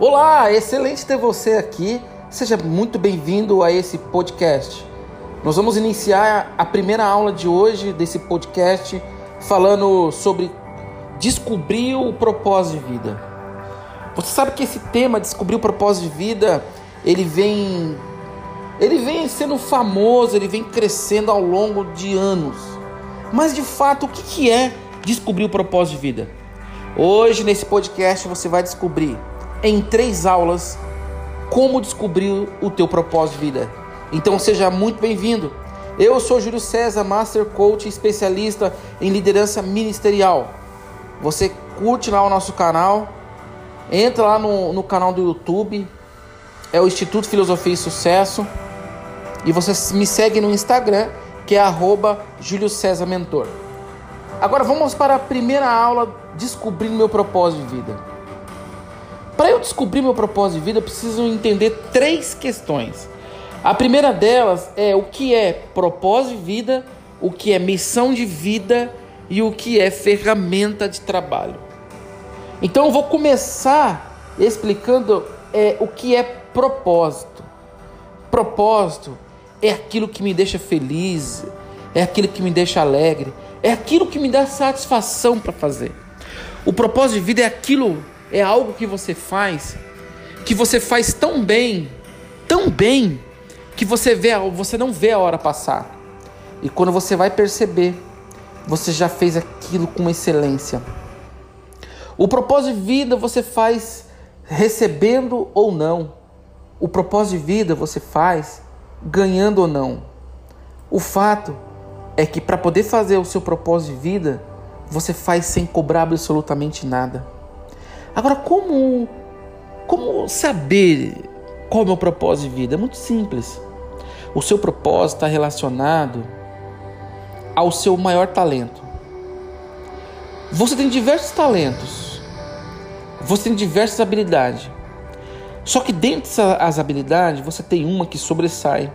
Olá, excelente ter você aqui. Seja muito bem-vindo a esse podcast. Nós vamos iniciar a primeira aula de hoje desse podcast falando sobre descobrir o propósito de vida. Você sabe que esse tema descobrir o propósito de vida, ele vem ele vem sendo famoso, ele vem crescendo ao longo de anos. Mas de fato, o que é descobrir o propósito de vida? Hoje nesse podcast você vai descobrir em três aulas como descobrir o teu propósito de vida. Então seja muito bem-vindo. Eu sou Júlio César, Master Coach especialista em liderança ministerial. Você curte lá o nosso canal, entra lá no, no canal do YouTube, é o Instituto Filosofia e Sucesso, e você me segue no Instagram, que é arroba Júlio César Mentor. Agora vamos para a primeira aula, descobrindo meu propósito de vida. Para eu descobrir meu propósito de vida, eu preciso entender três questões. A primeira delas é o que é propósito de vida, o que é missão de vida e o que é ferramenta de trabalho. Então eu vou começar explicando é, o que é propósito. Propósito é aquilo que me deixa feliz, é aquilo que me deixa alegre, é aquilo que me dá satisfação para fazer. O propósito de vida é aquilo é algo que você faz que você faz tão bem, tão bem que você vê, você não vê a hora passar. E quando você vai perceber, você já fez aquilo com excelência. O propósito de vida você faz recebendo ou não. O propósito de vida você faz ganhando ou não. O fato é que para poder fazer o seu propósito de vida, você faz sem cobrar absolutamente nada. Agora, como, como saber qual é o meu propósito de vida? É muito simples. O seu propósito está relacionado ao seu maior talento. Você tem diversos talentos, você tem diversas habilidades. Só que dentro dessas habilidades, você tem uma que sobressai.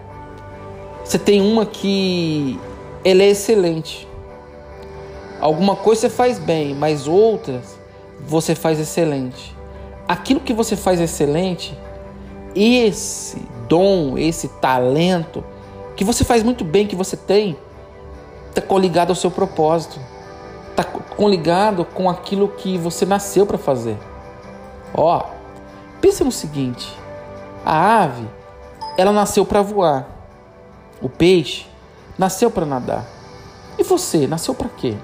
Você tem uma que ela é excelente. Alguma coisa você faz bem, mas outras você faz excelente. Aquilo que você faz excelente, esse dom, esse talento que você faz muito bem, que você tem, está coligado ao seu propósito, está coligado com aquilo que você nasceu para fazer. Ó, pensa no seguinte: a ave, ela nasceu para voar, o peixe nasceu para nadar. E você, nasceu para quê?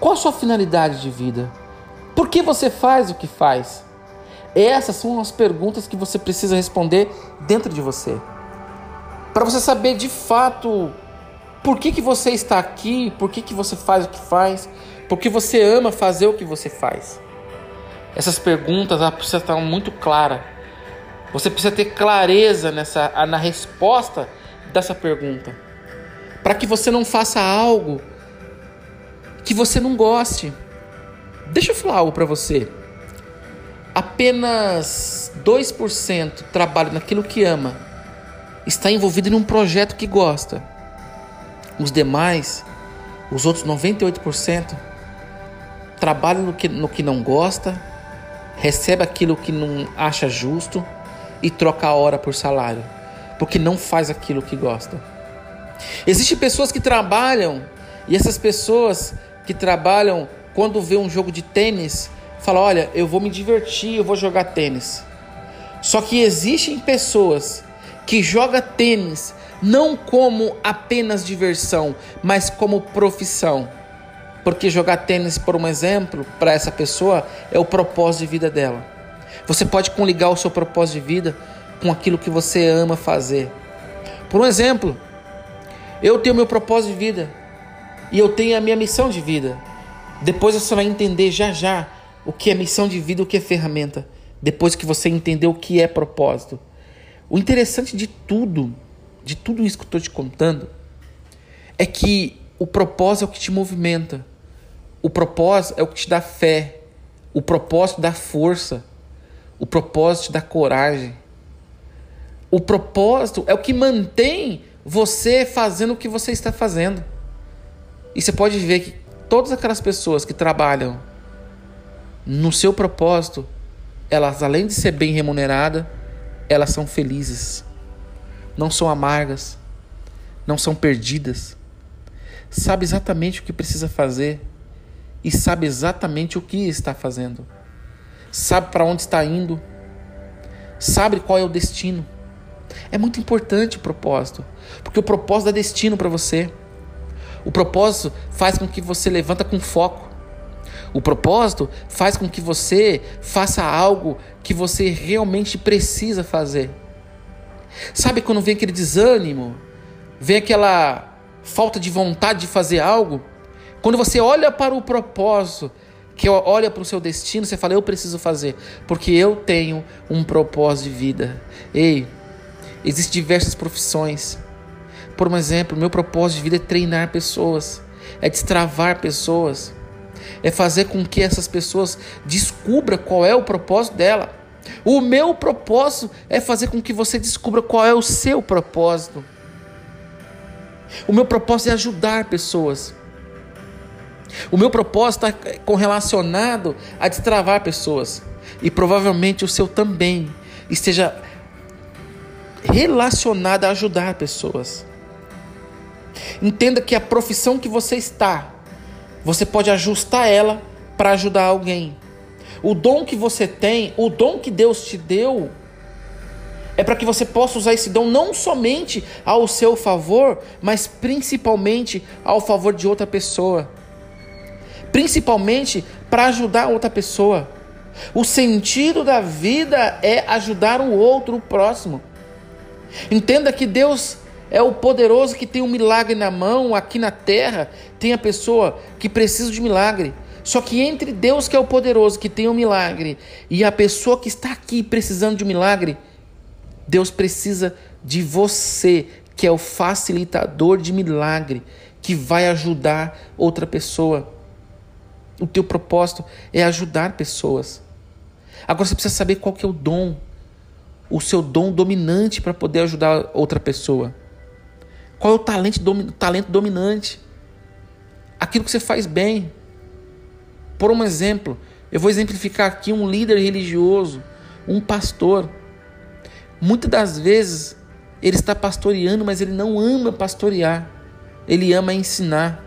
Qual a sua finalidade de vida? Por que você faz o que faz? Essas são as perguntas que você precisa responder dentro de você. Para você saber de fato por que, que você está aqui, por que, que você faz o que faz, por que você ama fazer o que você faz. Essas perguntas precisam estar muito claras. Você precisa ter clareza nessa, na resposta dessa pergunta. Para que você não faça algo que você não goste. Deixa eu falar algo para você. Apenas 2% trabalha naquilo que ama, está envolvido em um projeto que gosta. Os demais, os outros 98%, trabalham no que, no que não gosta, recebe aquilo que não acha justo e troca a hora por salário, porque não faz aquilo que gosta. Existem pessoas que trabalham e essas pessoas que trabalham quando vê um jogo de tênis, fala: Olha, eu vou me divertir, eu vou jogar tênis. Só que existem pessoas que jogam tênis não como apenas diversão, mas como profissão. Porque jogar tênis, por um exemplo, para essa pessoa é o propósito de vida dela. Você pode coligar o seu propósito de vida com aquilo que você ama fazer. Por um exemplo, eu tenho meu propósito de vida e eu tenho a minha missão de vida. Depois você vai entender já já o que é missão de vida, o que é ferramenta. Depois que você entender o que é propósito. O interessante de tudo, de tudo isso que eu estou te contando, é que o propósito é o que te movimenta. O propósito é o que te dá fé. O propósito dá força. O propósito dá coragem. O propósito é o que mantém você fazendo o que você está fazendo. E você pode ver que todas aquelas pessoas que trabalham no seu propósito, elas além de ser bem remuneradas, elas são felizes. Não são amargas, não são perdidas. Sabe exatamente o que precisa fazer e sabe exatamente o que está fazendo. Sabe para onde está indo. Sabe qual é o destino. É muito importante o propósito, porque o propósito dá destino para você. O propósito faz com que você levanta com foco. O propósito faz com que você faça algo que você realmente precisa fazer. Sabe quando vem aquele desânimo, vem aquela falta de vontade de fazer algo? Quando você olha para o propósito, que olha para o seu destino, você fala: Eu preciso fazer, porque eu tenho um propósito de vida. Ei, existem diversas profissões. Por um exemplo, meu propósito de vida é treinar pessoas, é destravar pessoas, é fazer com que essas pessoas descubram qual é o propósito dela. O meu propósito é fazer com que você descubra qual é o seu propósito. O meu propósito é ajudar pessoas. O meu propósito está correlacionado a destravar pessoas. E provavelmente o seu também esteja relacionado a ajudar pessoas. Entenda que a profissão que você está, você pode ajustar ela para ajudar alguém. O dom que você tem, o dom que Deus te deu, é para que você possa usar esse dom não somente ao seu favor, mas principalmente ao favor de outra pessoa. Principalmente para ajudar outra pessoa. O sentido da vida é ajudar o outro, o próximo. Entenda que Deus é o poderoso que tem um milagre na mão, aqui na terra, tem a pessoa que precisa de milagre. Só que entre Deus, que é o poderoso, que tem um milagre, e a pessoa que está aqui precisando de um milagre, Deus precisa de você, que é o facilitador de milagre, que vai ajudar outra pessoa. O teu propósito é ajudar pessoas. Agora você precisa saber qual que é o dom, o seu dom dominante para poder ajudar outra pessoa. Qual é o talento, talento dominante? Aquilo que você faz bem. Por um exemplo, eu vou exemplificar aqui um líder religioso, um pastor. Muitas das vezes ele está pastoreando, mas ele não ama pastorear. Ele ama ensinar.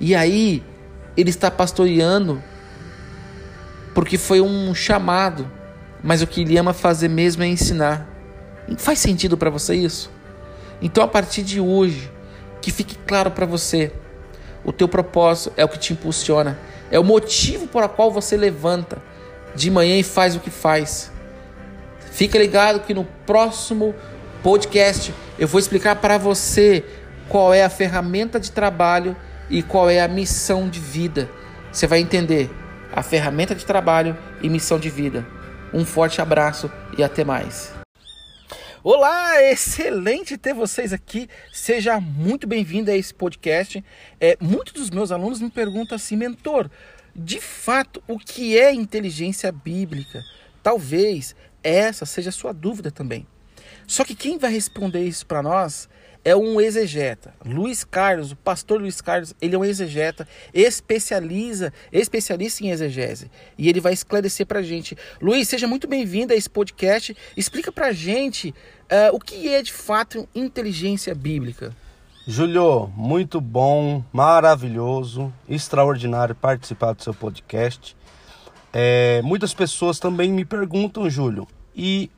E aí ele está pastoreando porque foi um chamado, mas o que ele ama fazer mesmo é ensinar. Faz sentido para você isso? Então, a partir de hoje, que fique claro para você, o teu propósito é o que te impulsiona, é o motivo por qual você levanta de manhã e faz o que faz. Fica ligado que no próximo podcast eu vou explicar para você qual é a ferramenta de trabalho e qual é a missão de vida. Você vai entender a ferramenta de trabalho e missão de vida. Um forte abraço e até mais. Olá, excelente ter vocês aqui. Seja muito bem-vindo a esse podcast. É, muitos dos meus alunos me perguntam assim, mentor, de fato, o que é inteligência bíblica? Talvez essa seja a sua dúvida também. Só que quem vai responder isso para nós é um exegeta. Luiz Carlos, o pastor Luiz Carlos, ele é um exegeta, especializa, especialista em exegese. E ele vai esclarecer para gente. Luiz, seja muito bem-vindo a esse podcast. Explica para gente uh, o que é de fato inteligência bíblica. Júlio, muito bom, maravilhoso, extraordinário participar do seu podcast. É, muitas pessoas também me perguntam, Júlio, e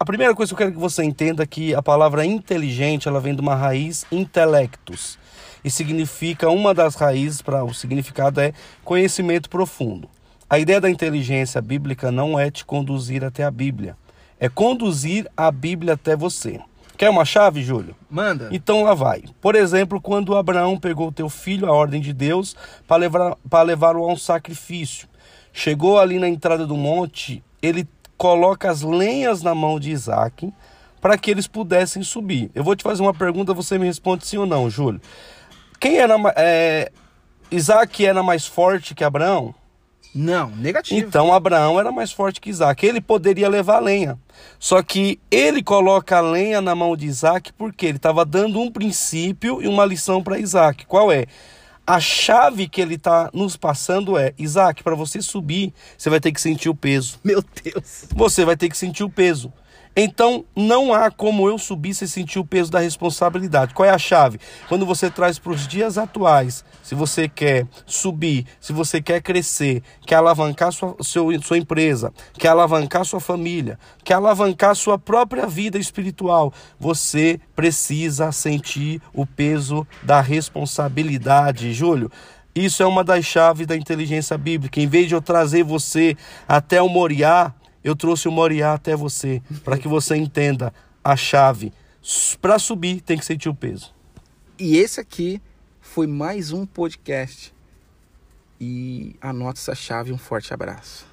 a primeira coisa que eu quero que você entenda é que a palavra inteligente ela vem de uma raiz intelectus e significa uma das raízes para o significado é conhecimento profundo. A ideia da inteligência bíblica não é te conduzir até a Bíblia, é conduzir a Bíblia até você. Quer uma chave, Júlio? Manda. Então lá vai. Por exemplo, quando Abraão pegou o teu filho, a ordem de Deus, para levar, para levá-lo a um sacrifício. Chegou ali na entrada do monte, ele coloca as lenhas na mão de Isaac para que eles pudessem subir. Eu vou te fazer uma pergunta, você me responde sim ou não, Júlio. Quem era é, Isaac era mais forte que Abraão? Não, negativo. Então Abraão era mais forte que Isaac. Ele poderia levar a lenha. Só que ele coloca a lenha na mão de Isaac porque ele estava dando um princípio e uma lição para Isaac. Qual é? A chave que ele está nos passando é, Isaac, para você subir, você vai ter que sentir o peso. Meu Deus. Você vai ter que sentir o peso. Então, não há como eu subir sem sentir o peso da responsabilidade. Qual é a chave? Quando você traz para os dias atuais, se você quer subir, se você quer crescer, quer alavancar sua, seu, sua empresa, quer alavancar sua família, quer alavancar sua própria vida espiritual, você precisa sentir o peso da responsabilidade. Júlio, isso é uma das chaves da inteligência bíblica. Em vez de eu trazer você até o Moriá, eu trouxe o Moriá até você, para que você entenda a chave. Para subir, tem que sentir o peso. E esse aqui foi mais um podcast. E anote essa chave. Um forte abraço.